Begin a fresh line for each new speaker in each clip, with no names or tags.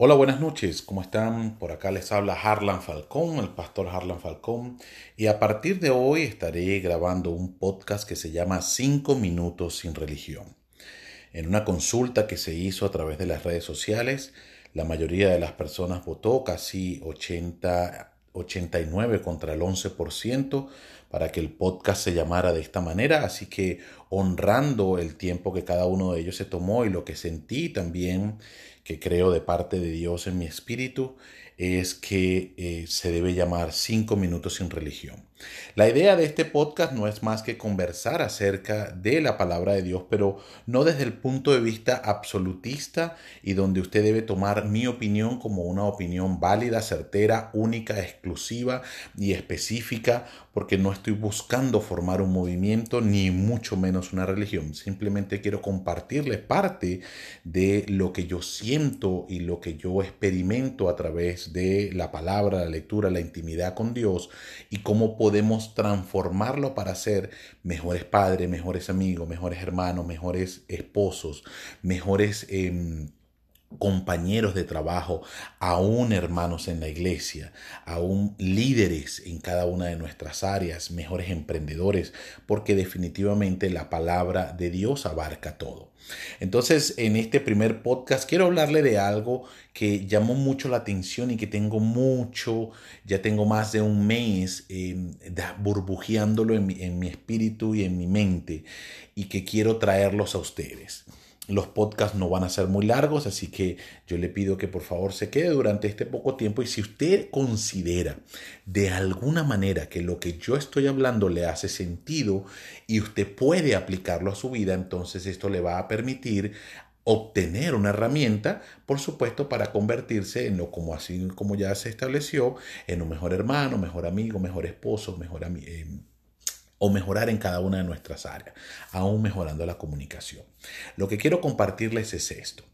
Hola, buenas noches, ¿cómo están? Por acá les habla Harlan Falcón, el pastor Harlan Falcón, y a partir de hoy estaré grabando un podcast que se llama 5 minutos sin religión. En una consulta que se hizo a través de las redes sociales, la mayoría de las personas votó, casi 80, 89 contra el 11%, para que el podcast se llamara de esta manera, así que honrando el tiempo que cada uno de ellos se tomó y lo que sentí también que creo de parte de Dios en mi espíritu es que eh, se debe llamar cinco minutos sin religión. La idea de este podcast no es más que conversar acerca de la palabra de Dios, pero no desde el punto de vista absolutista y donde usted debe tomar mi opinión como una opinión válida, certera, única, exclusiva y específica, porque no estoy buscando formar un movimiento ni mucho menos una religión. Simplemente quiero compartirle parte de lo que yo siento y lo que yo experimento a través de la palabra, la lectura, la intimidad con Dios y cómo podemos transformarlo para ser mejores padres, mejores amigos, mejores hermanos, mejores esposos, mejores... Em, compañeros de trabajo, aún hermanos en la iglesia, aún líderes en cada una de nuestras áreas, mejores emprendedores, porque definitivamente la palabra de Dios abarca todo. Entonces, en este primer podcast quiero hablarle de algo que llamó mucho la atención y que tengo mucho, ya tengo más de un mes eh, burbujeándolo en mi espíritu y en mi mente y que quiero traerlos a ustedes. Los podcasts no van a ser muy largos, así que yo le pido que por favor se quede durante este poco tiempo y si usted considera de alguna manera que lo que yo estoy hablando le hace sentido y usted puede aplicarlo a su vida, entonces esto le va a permitir obtener una herramienta, por supuesto, para convertirse en lo como así como ya se estableció, en un mejor hermano, mejor amigo, mejor esposo, mejor amigo o mejorar en cada una de nuestras áreas, aún mejorando la comunicación. Lo que quiero compartirles es esto.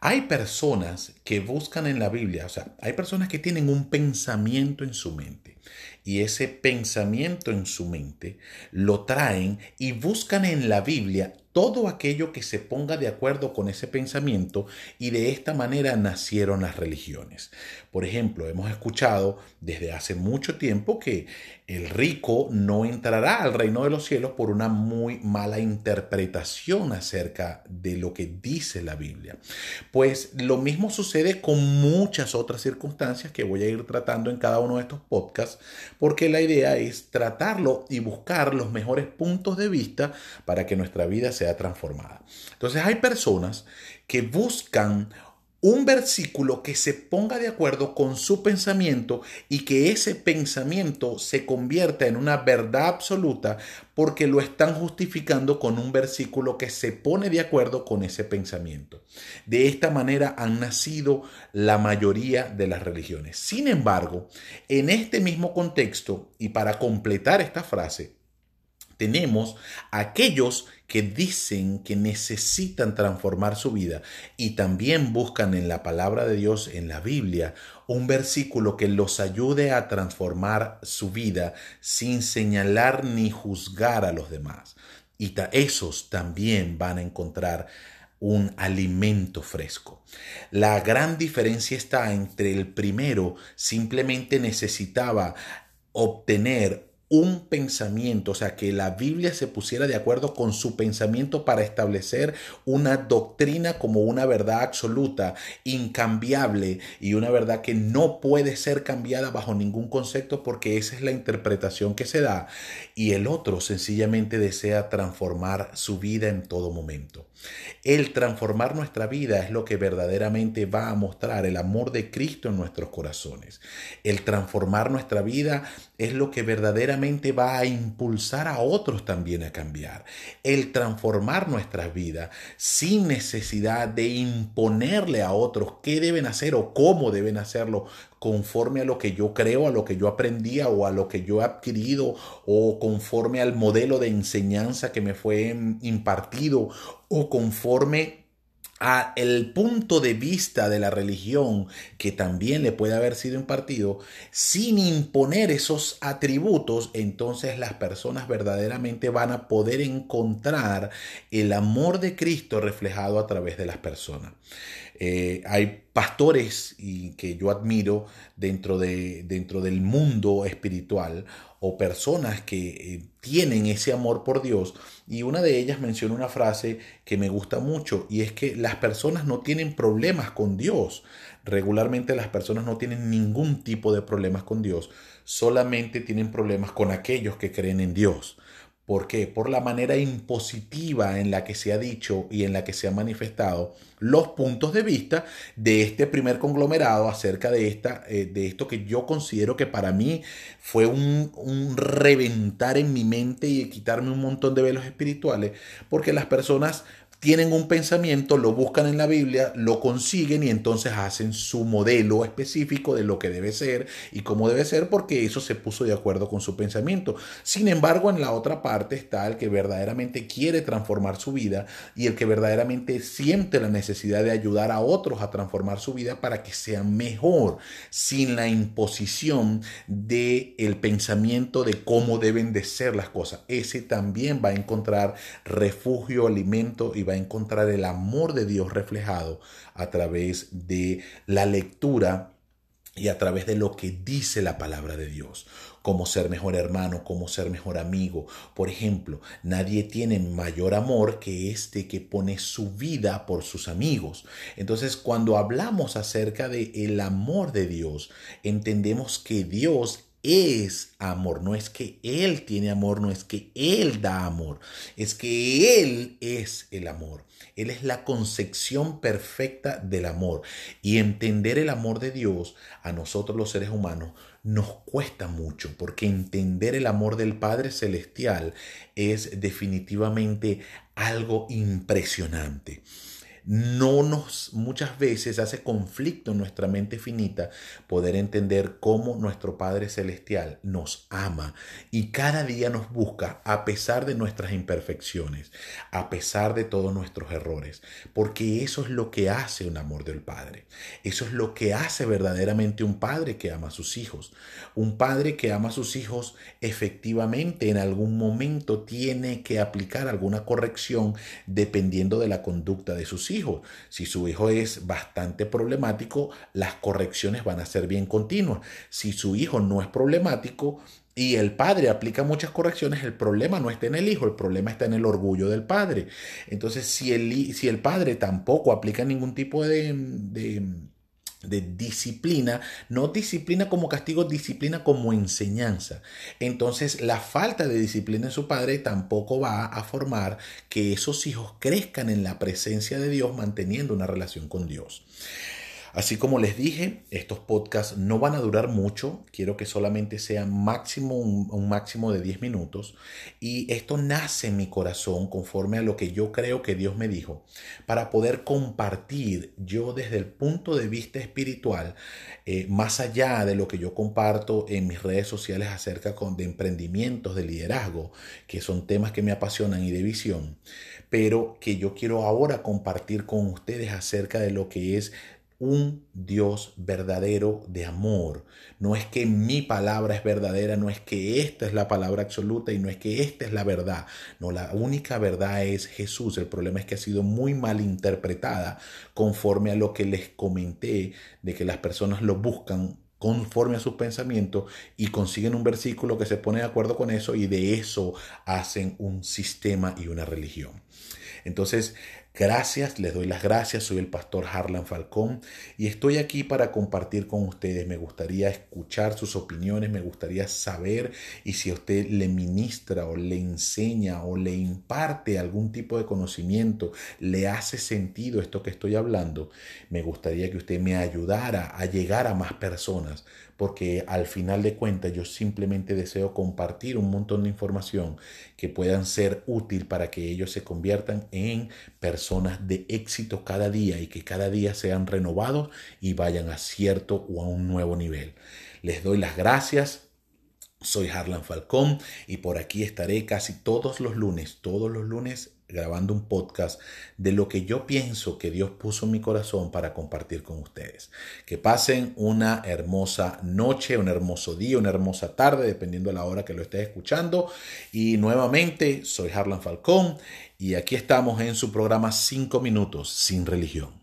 Hay personas que buscan en la Biblia, o sea, hay personas que tienen un pensamiento en su mente y ese pensamiento en su mente lo traen y buscan en la Biblia todo aquello que se ponga de acuerdo con ese pensamiento y de esta manera nacieron las religiones. Por ejemplo, hemos escuchado desde hace mucho tiempo que el rico no entrará al reino de los cielos por una muy mala interpretación acerca de lo que dice la Biblia. Pues lo mismo sucede con muchas otras circunstancias que voy a ir tratando en cada uno de estos podcasts, porque la idea es tratarlo y buscar los mejores puntos de vista para que nuestra vida transformada. Entonces hay personas que buscan un versículo que se ponga de acuerdo con su pensamiento y que ese pensamiento se convierta en una verdad absoluta porque lo están justificando con un versículo que se pone de acuerdo con ese pensamiento. De esta manera han nacido la mayoría de las religiones. Sin embargo, en este mismo contexto y para completar esta frase, tenemos aquellos que dicen que necesitan transformar su vida y también buscan en la palabra de Dios, en la Biblia, un versículo que los ayude a transformar su vida sin señalar ni juzgar a los demás. Y esos también van a encontrar un alimento fresco. La gran diferencia está entre el primero simplemente necesitaba obtener un pensamiento, o sea, que la Biblia se pusiera de acuerdo con su pensamiento para establecer una doctrina como una verdad absoluta, incambiable y una verdad que no puede ser cambiada bajo ningún concepto porque esa es la interpretación que se da y el otro sencillamente desea transformar su vida en todo momento. El transformar nuestra vida es lo que verdaderamente va a mostrar el amor de Cristo en nuestros corazones. El transformar nuestra vida es lo que verdaderamente va a impulsar a otros también a cambiar. El transformar nuestras vidas sin necesidad de imponerle a otros qué deben hacer o cómo deben hacerlo conforme a lo que yo creo, a lo que yo aprendía o a lo que yo he adquirido o conforme al modelo de enseñanza que me fue impartido o conforme a el punto de vista de la religión que también le puede haber sido impartido, sin imponer esos atributos, entonces las personas verdaderamente van a poder encontrar el amor de Cristo reflejado a través de las personas. Eh, hay pastores que yo admiro dentro, de, dentro del mundo espiritual o personas que eh, tienen ese amor por Dios. Y una de ellas menciona una frase que me gusta mucho y es que las personas no tienen problemas con Dios. Regularmente las personas no tienen ningún tipo de problemas con Dios, solamente tienen problemas con aquellos que creen en Dios. ¿Por qué? Por la manera impositiva en la que se ha dicho y en la que se han manifestado los puntos de vista de este primer conglomerado acerca de, esta, eh, de esto que yo considero que para mí fue un, un reventar en mi mente y quitarme un montón de velos espirituales, porque las personas tienen un pensamiento, lo buscan en la Biblia, lo consiguen y entonces hacen su modelo específico de lo que debe ser y cómo debe ser porque eso se puso de acuerdo con su pensamiento. Sin embargo, en la otra parte está el que verdaderamente quiere transformar su vida y el que verdaderamente siente la necesidad de ayudar a otros a transformar su vida para que sea mejor, sin la imposición de el pensamiento de cómo deben de ser las cosas. Ese también va a encontrar refugio, alimento y va a encontrar el amor de Dios reflejado a través de la lectura y a través de lo que dice la palabra de Dios, cómo ser mejor hermano, cómo ser mejor amigo. Por ejemplo, nadie tiene mayor amor que este que pone su vida por sus amigos. Entonces, cuando hablamos acerca de el amor de Dios, entendemos que Dios es amor, no es que Él tiene amor, no es que Él da amor, es que Él es el amor. Él es la concepción perfecta del amor. Y entender el amor de Dios a nosotros los seres humanos nos cuesta mucho, porque entender el amor del Padre Celestial es definitivamente algo impresionante no nos muchas veces hace conflicto en nuestra mente finita poder entender cómo nuestro Padre Celestial nos ama y cada día nos busca a pesar de nuestras imperfecciones, a pesar de todos nuestros errores, porque eso es lo que hace un amor del Padre. Eso es lo que hace verdaderamente un padre que ama a sus hijos. Un padre que ama a sus hijos efectivamente en algún momento tiene que aplicar alguna corrección dependiendo de la conducta de sus hijos. Si su hijo es bastante problemático, las correcciones van a ser bien continuas. Si su hijo no es problemático, y el padre aplica muchas correcciones, el problema no está en el hijo, el problema está en el orgullo del padre. Entonces, si el, si el padre tampoco aplica ningún tipo de de disciplina, no disciplina como castigo, disciplina como enseñanza. Entonces la falta de disciplina en su padre tampoco va a formar que esos hijos crezcan en la presencia de Dios manteniendo una relación con Dios. Así como les dije, estos podcasts no van a durar mucho, quiero que solamente sea máximo un, máximo de 10 minutos. Y esto nace en mi corazón conforme a lo que yo creo que Dios me dijo. Para poder compartir yo desde el punto de vista espiritual, eh, más allá de lo que yo comparto en mis redes sociales acerca de emprendimientos, de liderazgo, que son temas que me apasionan y de visión, pero que yo quiero ahora compartir con ustedes acerca de lo que es un Dios verdadero de amor. No es que mi palabra es verdadera, no es que esta es la palabra absoluta y no es que esta es la verdad. No, la única verdad es Jesús. El problema es que ha sido muy mal interpretada conforme a lo que les comenté de que las personas lo buscan conforme a sus pensamientos y consiguen un versículo que se pone de acuerdo con eso y de eso hacen un sistema y una religión. Entonces, Gracias, les doy las gracias, soy el pastor Harlan Falcón y estoy aquí para compartir con ustedes. Me gustaría escuchar sus opiniones, me gustaría saber y si usted le ministra o le enseña o le imparte algún tipo de conocimiento, le hace sentido esto que estoy hablando, me gustaría que usted me ayudara a llegar a más personas porque al final de cuentas yo simplemente deseo compartir un montón de información que puedan ser útil para que ellos se conviertan en de éxito cada día y que cada día sean renovados y vayan a cierto o a un nuevo nivel. Les doy las gracias. Soy Harlan Falcón y por aquí estaré casi todos los lunes, todos los lunes grabando un podcast de lo que yo pienso que Dios puso en mi corazón para compartir con ustedes. Que pasen una hermosa noche, un hermoso día, una hermosa tarde, dependiendo de la hora que lo estés escuchando. Y nuevamente, soy Harlan Falcón y aquí estamos en su programa 5 minutos sin religión.